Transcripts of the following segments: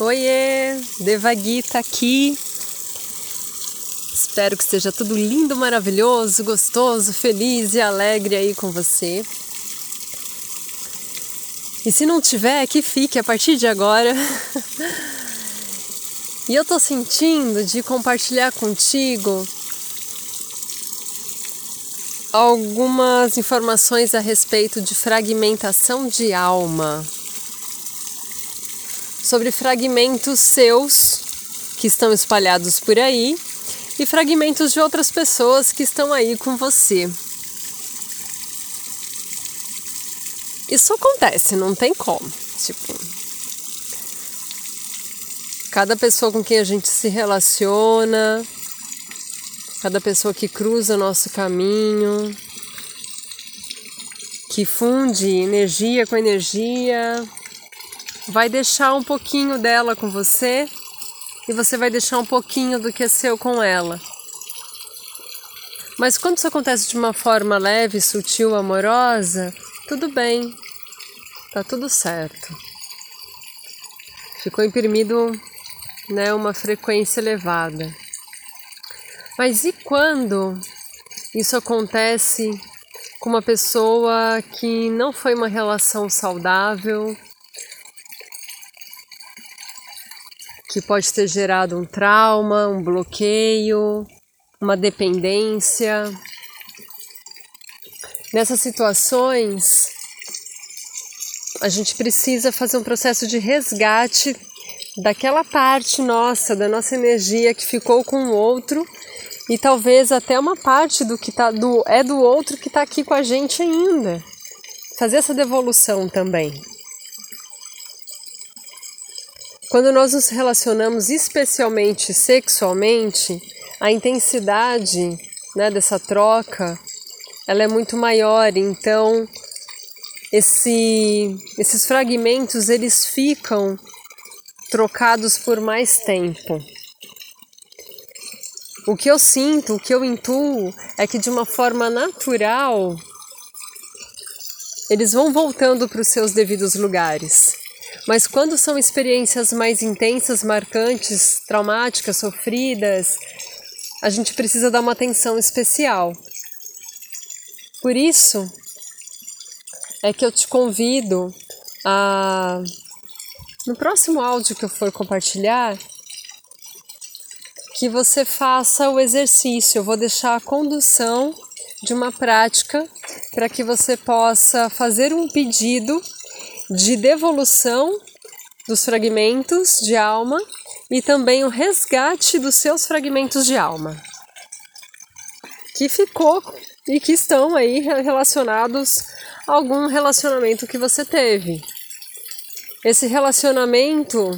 Oiê, Devagita aqui. Espero que esteja tudo lindo, maravilhoso, gostoso, feliz e alegre aí com você. E se não tiver, que fique a partir de agora. e eu tô sentindo de compartilhar contigo algumas informações a respeito de fragmentação de alma sobre fragmentos seus que estão espalhados por aí e fragmentos de outras pessoas que estão aí com você. Isso acontece, não tem como. Tipo, cada pessoa com quem a gente se relaciona, cada pessoa que cruza nosso caminho, que funde energia com energia, vai deixar um pouquinho dela com você e você vai deixar um pouquinho do que é seu com ela. Mas quando isso acontece de uma forma leve, sutil, amorosa, tudo bem, tá tudo certo. Ficou imprimido né, uma frequência elevada. Mas e quando isso acontece com uma pessoa que não foi uma relação saudável, que pode ter gerado um trauma, um bloqueio, uma dependência. Nessas situações, a gente precisa fazer um processo de resgate daquela parte nossa, da nossa energia que ficou com o outro e talvez até uma parte do que tá do é do outro que está aqui com a gente ainda. Fazer essa devolução também. Quando nós nos relacionamos especialmente sexualmente, a intensidade né, dessa troca ela é muito maior. Então, esse, esses fragmentos eles ficam trocados por mais tempo. O que eu sinto, o que eu intuo é que de uma forma natural eles vão voltando para os seus devidos lugares. Mas quando são experiências mais intensas, marcantes, traumáticas, sofridas, a gente precisa dar uma atenção especial. Por isso é que eu te convido a no próximo áudio que eu for compartilhar que você faça o exercício. Eu vou deixar a condução de uma prática para que você possa fazer um pedido de devolução dos fragmentos de alma e também o resgate dos seus fragmentos de alma que ficou e que estão aí relacionados a algum relacionamento que você teve. Esse relacionamento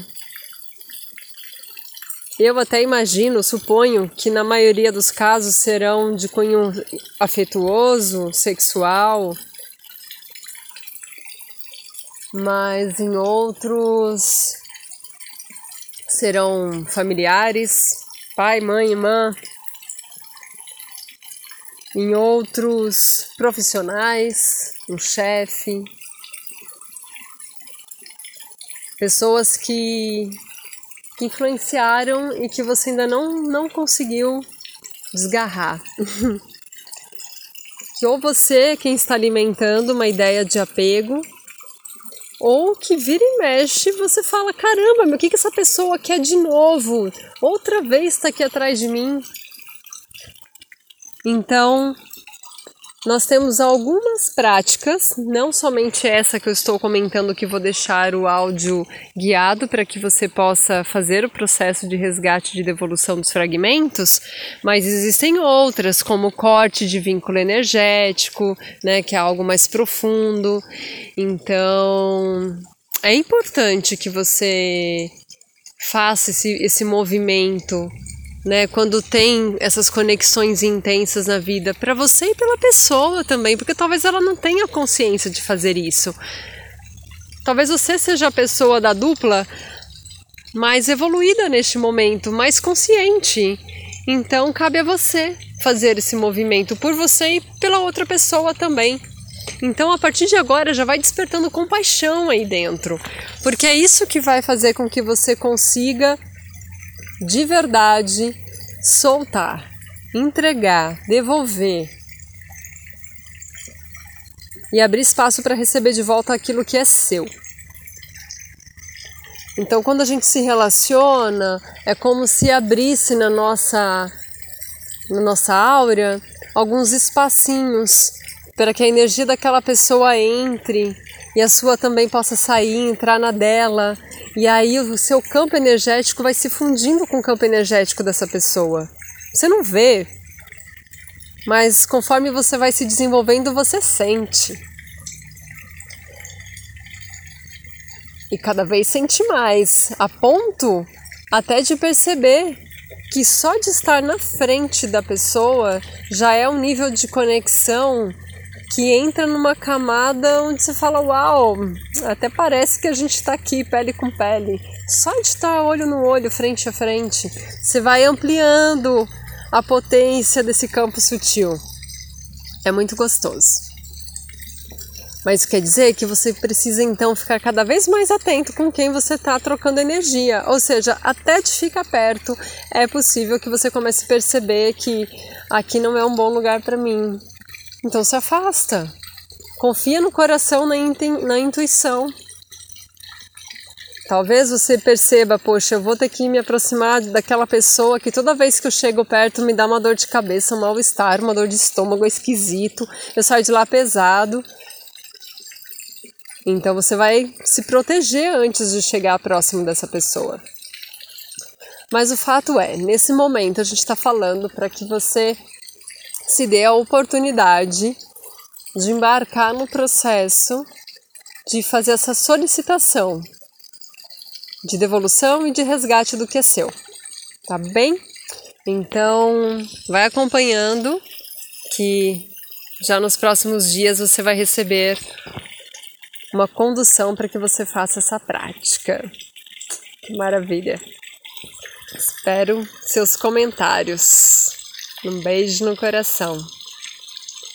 eu até imagino, suponho que na maioria dos casos serão de cunho afetuoso, sexual, mas em outros serão familiares, pai, mãe, irmã. Em outros profissionais, um chefe, pessoas que, que influenciaram e que você ainda não, não conseguiu desgarrar. que ou você é quem está alimentando uma ideia de apego ou que vira e mexe você fala: caramba, meu, o que, que essa pessoa quer de novo? Outra vez está aqui atrás de mim. Então, nós temos algumas práticas, não somente essa que eu estou comentando, que vou deixar o áudio guiado para que você possa fazer o processo de resgate de devolução dos fragmentos, mas existem outras, como corte de vínculo energético, né, que é algo mais profundo. Então, é importante que você faça esse, esse movimento né? Quando tem essas conexões intensas na vida, para você e pela pessoa também, porque talvez ela não tenha consciência de fazer isso. Talvez você seja a pessoa da dupla mais evoluída neste momento, mais consciente. Então cabe a você fazer esse movimento por você e pela outra pessoa também. Então, a partir de agora, já vai despertando compaixão aí dentro, porque é isso que vai fazer com que você consiga de verdade soltar, entregar, devolver e abrir espaço para receber de volta aquilo que é seu. Então, quando a gente se relaciona, é como se abrisse na nossa, na nossa áurea alguns espacinhos para que a energia daquela pessoa entre e a sua também possa sair, entrar na dela. E aí o seu campo energético vai se fundindo com o campo energético dessa pessoa. Você não vê, mas conforme você vai se desenvolvendo, você sente. E cada vez sente mais, a ponto até de perceber que só de estar na frente da pessoa já é um nível de conexão que entra numa camada onde você fala: Uau, até parece que a gente está aqui, pele com pele. Só de estar olho no olho, frente a frente, você vai ampliando a potência desse campo sutil. É muito gostoso. Mas isso quer dizer que você precisa então ficar cada vez mais atento com quem você está trocando energia. Ou seja, até de ficar perto, é possível que você comece a perceber que aqui não é um bom lugar para mim. Então se afasta. Confia no coração, na, na intuição. Talvez você perceba, poxa, eu vou ter que me aproximar daquela pessoa que toda vez que eu chego perto me dá uma dor de cabeça, um mal-estar, uma dor de estômago esquisito, eu saio de lá pesado. Então você vai se proteger antes de chegar próximo dessa pessoa. Mas o fato é, nesse momento a gente está falando para que você se dê a oportunidade de embarcar no processo de fazer essa solicitação de devolução e de resgate do que é seu. Tá bem? Então, vai acompanhando que já nos próximos dias você vai receber uma condução para que você faça essa prática. Que maravilha! Espero seus comentários. Um beijo no coração.